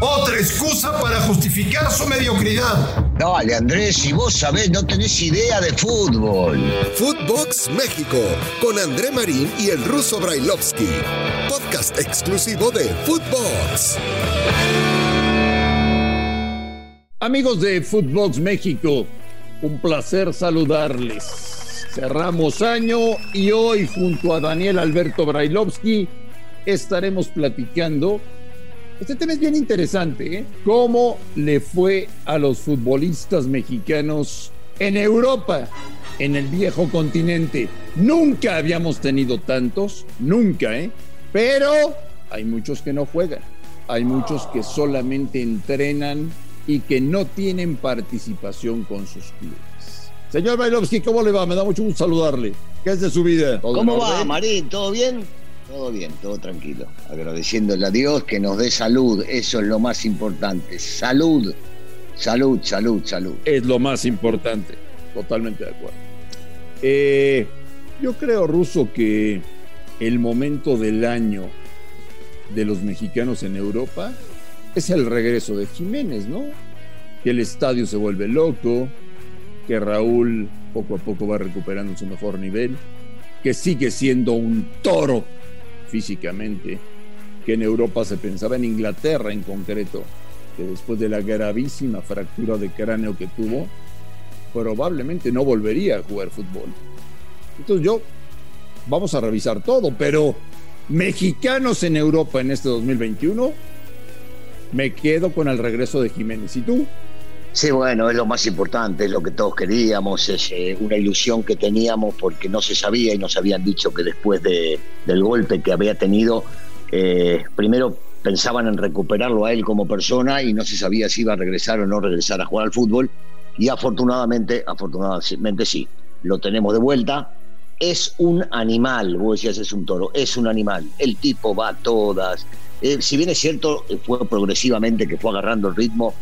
Otra excusa para justificar su mediocridad. Dale, Andrés, si vos sabés, no tenés idea de fútbol. Footbox México con André Marín y el ruso Brailovsky. Podcast exclusivo de Footbox. Amigos de Footbox México, un placer saludarles. Cerramos año y hoy junto a Daniel Alberto Brailovsky estaremos platicando. Este tema es bien interesante, ¿eh? ¿Cómo le fue a los futbolistas mexicanos en Europa, en el viejo continente? Nunca habíamos tenido tantos, nunca, ¿eh? Pero hay muchos que no juegan, hay muchos que solamente entrenan y que no tienen participación con sus clubes. Señor Bailovsky, ¿cómo le va? Me da mucho gusto saludarle. ¿Qué es de su vida? ¿Todo en ¿Cómo va? Marín? ¿Todo bien? Todo bien, todo tranquilo. Agradeciéndole a Dios que nos dé salud, eso es lo más importante. Salud, salud, salud, salud. Es lo más importante. Totalmente de acuerdo. Eh, yo creo, Ruso, que el momento del año de los mexicanos en Europa es el regreso de Jiménez, ¿no? Que el estadio se vuelve loco, que Raúl poco a poco va recuperando su mejor nivel, que sigue siendo un toro físicamente, que en Europa se pensaba, en Inglaterra en concreto, que después de la gravísima fractura de cráneo que tuvo, probablemente no volvería a jugar fútbol. Entonces yo, vamos a revisar todo, pero mexicanos en Europa en este 2021, me quedo con el regreso de Jiménez. ¿Y tú? Sí, bueno, es lo más importante, es lo que todos queríamos, es eh, una ilusión que teníamos porque no se sabía y nos habían dicho que después de, del golpe que había tenido, eh, primero pensaban en recuperarlo a él como persona y no se sabía si iba a regresar o no regresar a jugar al fútbol y afortunadamente, afortunadamente sí, lo tenemos de vuelta. Es un animal, vos decías es un toro, es un animal, el tipo va a todas, Eh, si bien es cierto, fue progresivamente que fue agarrando el ritmo,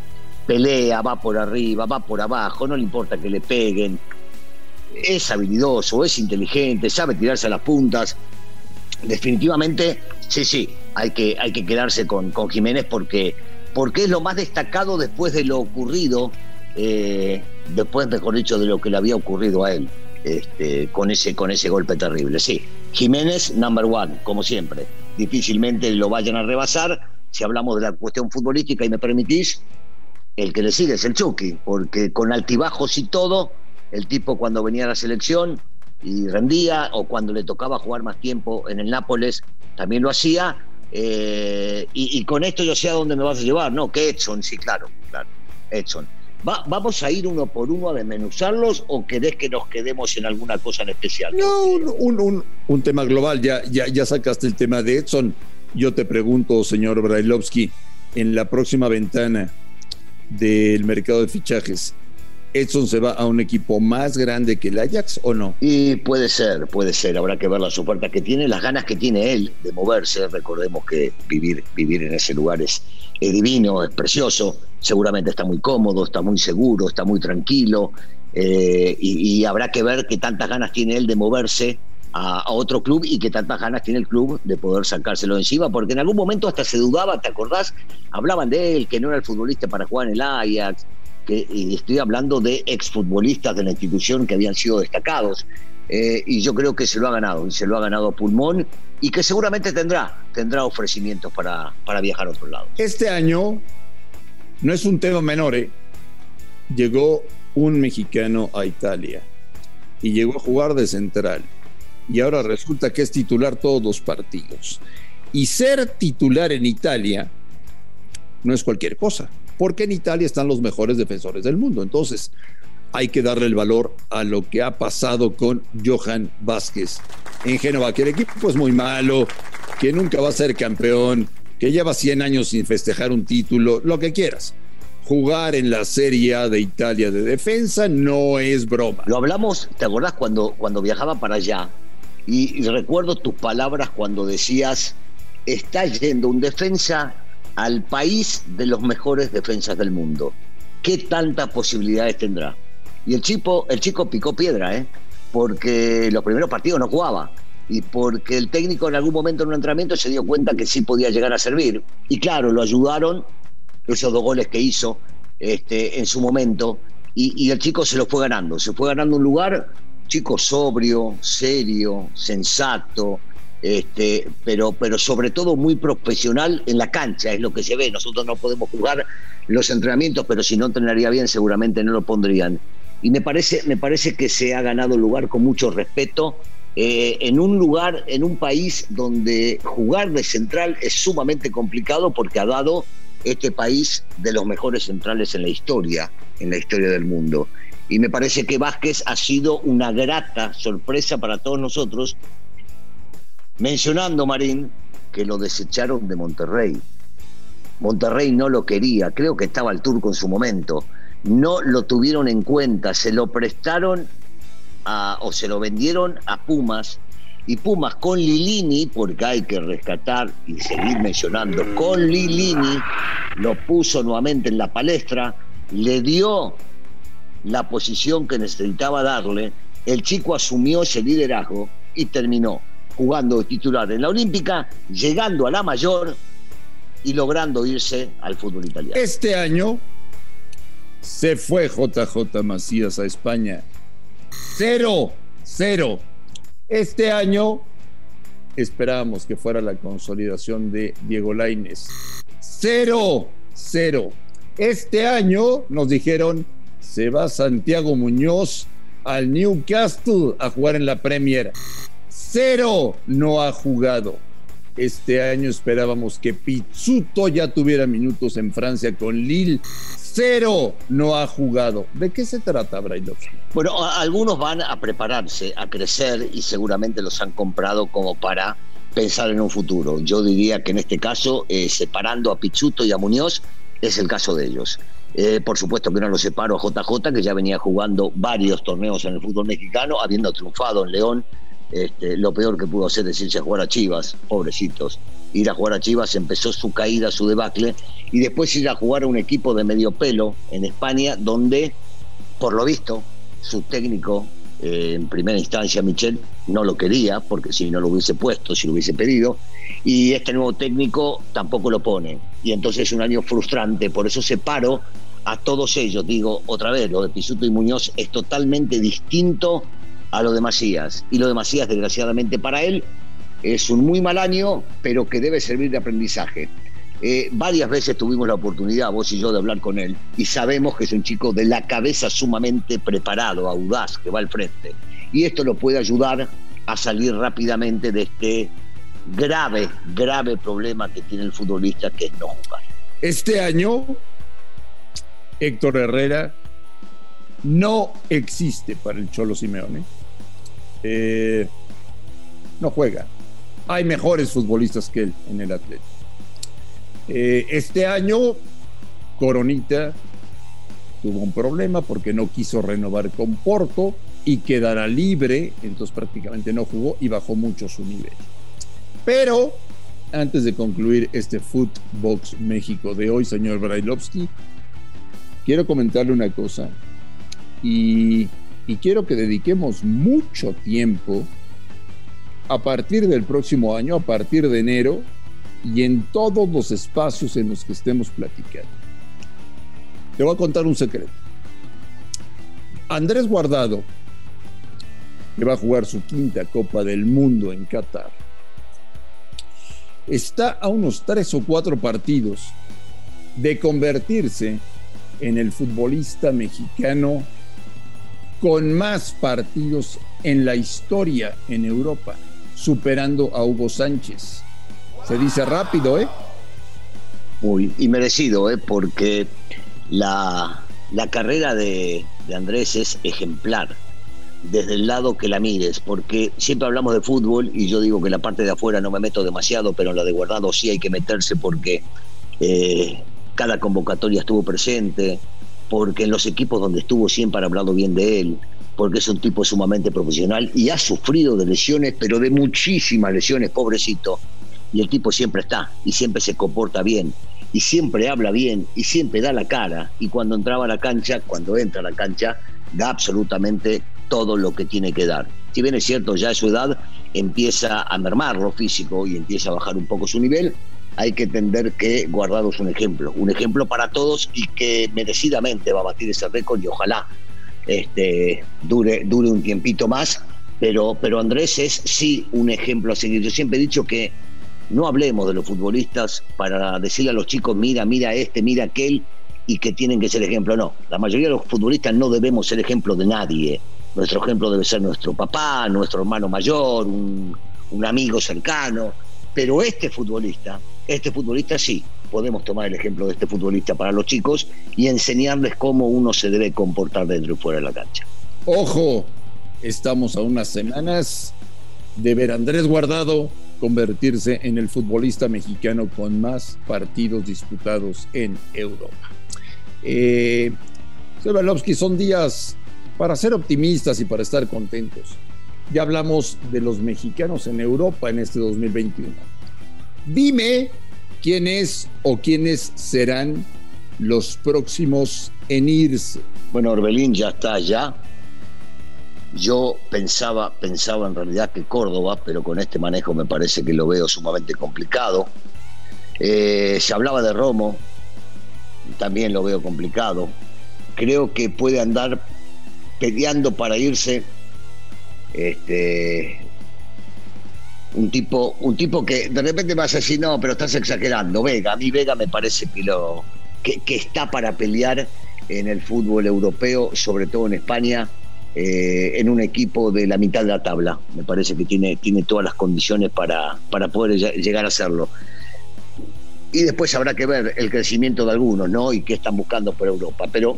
pelea, va por arriba, va por abajo, no le importa que le peguen. Es habilidoso, es inteligente, sabe tirarse a las puntas. Definitivamente, sí, sí, hay que, hay que quedarse con, con Jiménez porque, porque es lo más destacado después de lo ocurrido, eh, después, mejor dicho, de lo que le había ocurrido a él. Este, con, ese, con ese golpe terrible. Sí, Jiménez, number one, como siempre. Difícilmente lo vayan a rebasar. Si hablamos de la cuestión futbolística y me permitís, el que le sigue es el Chucky, porque con altibajos y todo, el tipo cuando venía a la selección y rendía, o cuando le tocaba jugar más tiempo en el Nápoles, también lo hacía. eh, y, con esto yo sé a dónde me vas a llevar, ¿no? Que Edson, sí, claro, claro, Edson. Va- ¿Vamos a ir uno por uno a desmenuzarlos o querés que nos quedemos en alguna cosa en especial? No, un tema global. Ya, ya, ya sacaste el tema de Edson. Yo te pregunto, señor Brailovsky, en la próxima ventana del mercado de fichajes, ¿Edson se va a un equipo más grande que el Ajax o no? Y puede ser, puede ser, habrá que ver las ofertas que tiene, las ganas que tiene él de moverse. Recordemos que vivir, vivir en ese lugar es, divino, es precioso, seguramente está muy cómodo, está muy seguro, está muy tranquilo, eh, y, y habrá que ver qué tantas ganas tiene él de moverse a, otro club y qué tantas ganas tiene el club de poder sacárselo encima, porque en algún momento hasta se dudaba, ¿te acordás? Hablaban de él, que no era el futbolista para jugar en el Ajax, que, y estoy hablando de exfutbolistas de la institución que habían sido destacados. eh, y yo creo que se lo ha ganado, y se lo ha ganado a pulmón, y que seguramente tendrá, tendrá ofrecimientos para, para viajar a otro lado. Este año no es un tema menor, ¿eh? llegó un mexicano a Italia y llegó a jugar de central y ahora resulta que es titular todos los partidos. Y ser titular en Italia no es cualquier cosa, porque en Italia están los mejores defensores del mundo. Entonces, hay que darle el valor a lo que ha pasado con Johan Vázquez en Génova, que el equipo es muy malo, que nunca va a ser campeón, que lleva 100 años sin festejar un título, lo que quieras. Jugar en la Serie A de Italia de defensa no es broma. Lo hablamos, ¿te acordás cuando, cuando viajaba para allá? Y, recuerdo tus palabras cuando decías, está yendo un defensa al país de los mejores defensas del mundo. ¿Qué tantas posibilidades tendrá? Y el chico, el chico picó piedra, ¿eh? porque los primeros partidos no jugaba y porque el técnico en algún momento en un entrenamiento se dio cuenta que sí podía llegar a servir. Y claro, lo ayudaron esos dos goles que hizo este, en su momento y, y el chico se lo fue ganando, se fue ganando un lugar, chico sobrio, serio, sensato, este, pero, pero sobre todo muy profesional en la cancha, es lo que se ve. Nosotros no podemos jugar los entrenamientos, pero si no entrenaría bien, seguramente no lo pondrían. Y me parece, me parece que se ha ganado lugar con mucho respeto. Eh, en un lugar, en un país donde jugar de central es sumamente complicado porque ha dado este país de los mejores centrales en la historia, en la historia del mundo. Y me parece que Vázquez ha sido una grata sorpresa para todos nosotros mencionando, Marín, que lo desecharon de Monterrey. Monterrey no lo quería, creo que estaba al turco en su momento. No lo tuvieron en cuenta, se lo prestaron o se lo vendieron a Pumas. Y Pumas con Lilini, porque hay que rescatar y seguir mencionando, con Lilini lo puso nuevamente en la palestra, le dio la posición que necesitaba darle, el chico asumió ese liderazgo y terminó jugando titular en la Olímpica, llegando a la mayor y logrando irse al fútbol italiano. Este año se fue JJ Macías a España. Cero, cero. Este año esperábamos que fuera la consolidación de Diego Laines. Cero, cero. Este año nos dijeron se va Santiago Muñoz al Newcastle a jugar en la Premier cero no ha jugado. Este año esperábamos que Pizzuto ya tuviera minutos en Francia con Lille. Cero no ha jugado. ¿De qué se trata, Brailovsky? Bueno, algunos van a prepararse, a crecer y seguramente los han comprado como para pensar en un futuro. Yo diría que en este caso, eh, separando a Pizzuto y a Muñoz, es el caso de ellos. Eh, por supuesto que no lo separo a JJ, que ya venía jugando varios torneos en el fútbol mexicano, habiendo triunfado en León este, lo peor que pudo hacer es irse a jugar a Chivas, pobrecitos. Ir a jugar a Chivas empezó su caída, su debacle, y después ir a jugar a un equipo de medio pelo en España, donde, por lo visto, su técnico, eh, en primera instancia, Michel, no lo quería, porque si no lo hubiese puesto, si lo hubiese pedido, y este nuevo técnico tampoco lo pone. Y entonces es un año frustrante, por eso separo a todos ellos. Digo, otra vez, lo de Pisuto y Muñoz es totalmente distinto a lo de Macías. Y lo de Macías, desgraciadamente para él, es un muy mal año, pero que debe servir de aprendizaje. Eh, varias veces tuvimos la oportunidad, vos y yo, de hablar con él, y sabemos que es un chico de la cabeza sumamente preparado, audaz, que va al frente. Y esto lo puede ayudar a salir rápidamente de este grave, grave problema que tiene el futbolista, que es no jugar. Este año, Héctor Herrera no existe para el Cholo Simeone. Eh, no juega. Hay mejores futbolistas que él en el Atlético. Eh, este año, Coronita tuvo un problema porque no quiso renovar con Porto y quedará libre, entonces prácticamente no jugó y bajó mucho su nivel. Pero antes de concluir este Footbox México de hoy, señor Brailovsky, quiero comentarle una cosa y quiero que dediquemos mucho tiempo a partir del próximo año, a partir de enero, y en todos los espacios en los que estemos platicando. Te voy a contar un secreto. Andrés Guardado que va a jugar su quinta Copa del Mundo en Qatar. Está a unos tres o cuatro partidos de convertirse en el futbolista mexicano con más partidos en la historia en Europa, superando a Hugo Sánchez. Se dice rápido, ¿eh? Muy, y merecido, ¿eh? porque la, la carrera de, de Andrés es ejemplar desde el lado que la mires, porque siempre hablamos de fútbol y yo digo que la parte de afuera no me meto demasiado, pero en la de guardado sí hay que meterse porque eh, cada convocatoria estuvo presente, porque en los equipos donde estuvo siempre han hablado bien de él, porque es un tipo sumamente profesional y ha sufrido de lesiones, pero de muchísimas lesiones, pobrecito. Y el tipo siempre está y siempre se comporta bien y siempre habla bien y siempre da la cara y cuando entraba a la cancha, cuando entra a la cancha, da absolutamente todo lo que tiene que dar. Si bien es cierto, ya a su edad empieza a mermar lo físico y empieza a bajar un poco su nivel, hay que entender que Guardado es un ejemplo, un ejemplo para todos y que merecidamente va a batir ese récord y ojalá este, dure, dure un tiempito más, pero, pero Andrés es sí un ejemplo a seguir. Yo siempre he dicho que no hablemos de los futbolistas para decirle a los chicos, mira, mira este, mira aquel, y que tienen que ser ejemplo. No, la mayoría de los futbolistas no debemos ser ejemplo de nadie. Nuestro ejemplo debe ser nuestro papá, nuestro hermano mayor, un, un amigo cercano. Pero este futbolista, este futbolista sí, podemos tomar el ejemplo de este futbolista para los chicos y enseñarles cómo uno se debe comportar dentro y fuera de la cancha. Ojo, estamos a unas semanas de ver a Andrés Guardado convertirse en el futbolista mexicano con más partidos disputados en Europa. Eh, son días para ser optimistas y para estar contentos. Ya hablamos de los mexicanos en Europa en este 2021. Dime quién es o quiénes serán los próximos en irse. Bueno, Orbelín ya está allá. Yo pensaba, pensaba en realidad que Córdoba, pero con este manejo me parece que lo veo sumamente complicado. Eh, se hablaba de Romo, también lo veo complicado. Creo que puede andar peleando para irse este un tipo un tipo que de repente vas a decir no pero estás exagerando Vega a mí Vega me parece que lo que, está para pelear en el fútbol europeo sobre todo en España eh, en un equipo de la mitad de la tabla. Me parece que tiene tiene todas las condiciones para para poder llegar a hacerlo. Y después habrá que ver el crecimiento de algunos no y qué están buscando por Europa. Pero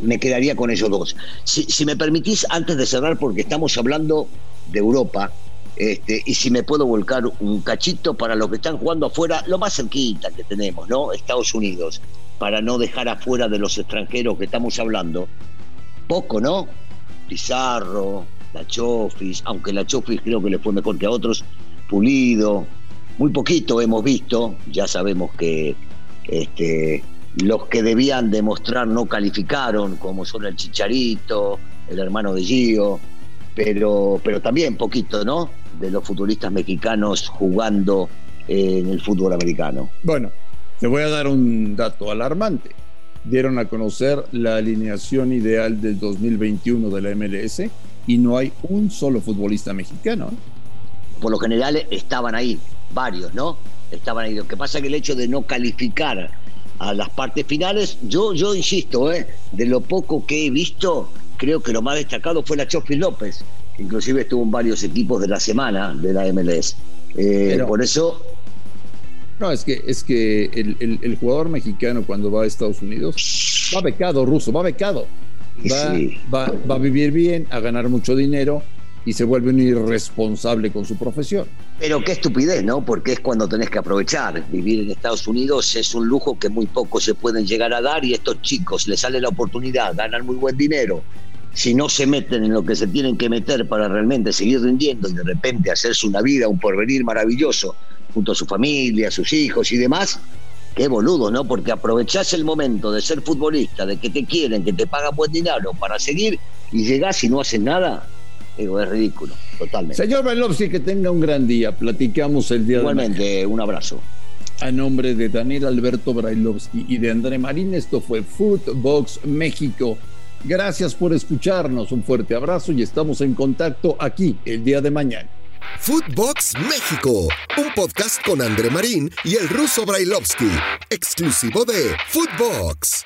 me quedaría con esos dos. Si, me permitís, antes de cerrar, porque estamos hablando de Europa, este, y si me puedo volcar un cachito para los que están jugando afuera, lo más cerquita que tenemos, ¿no? Estados Unidos, para no dejar afuera de los extranjeros que estamos hablando. Poco, ¿no? Pizarro, la Chofis, aunque la Chofis creo que le fue mejor que a otros, Pulido, muy poquito hemos visto, ya sabemos que este, los que debían demostrar no calificaron, como son el Chicharito, el hermano de Gio, pero, pero también poquito, ¿no? De los futbolistas mexicanos jugando en el fútbol americano. Bueno, te voy a dar un dato alarmante. Dieron a conocer la alineación ideal del 2021 de la MLS y no hay un solo futbolista mexicano. Por lo general estaban ahí, varios, ¿no? Estaban ahí. Lo que pasa es que el hecho de no calificar a las partes finales. Yo, yo insisto, ¿eh? de lo poco que he visto, creo que lo más destacado fue la Chofi López, que inclusive estuvo en varios equipos de la semana de la MLS. Eh, por eso. No, es que, es que el, jugador mexicano cuando va a Estados Unidos va becado, ruso, va becado. Va, va a vivir bien, a ganar mucho dinero y se vuelve un irresponsable con su profesión. Pero qué estupidez, ¿no? Porque es cuando tenés que aprovechar. Vivir en Estados Unidos es un lujo que muy pocos se pueden llegar a dar y estos chicos les sale la oportunidad, ganan muy buen dinero. Si no se meten en lo que se tienen que meter para realmente seguir rindiendo y de repente hacerse una vida, un porvenir maravilloso junto a su familia, a sus hijos y demás, qué boludo, ¿no? Porque aprovechás el momento de ser futbolista, de que te quieren, que te pagan buen dinero para seguir y llegás y no haces nada, Digo, es ridículo, totalmente. Señor Belovsky, que tenga un gran día. Platicamos el día Igualmente, de un abrazo. A nombre de Daniel Alberto Brailovsky y de André Marín, esto fue Footbox México. Gracias por escucharnos, un fuerte abrazo y estamos en contacto aquí el día de mañana. Footbox México, un podcast con André Marín y el ruso Brailovsky, exclusivo de Footbox.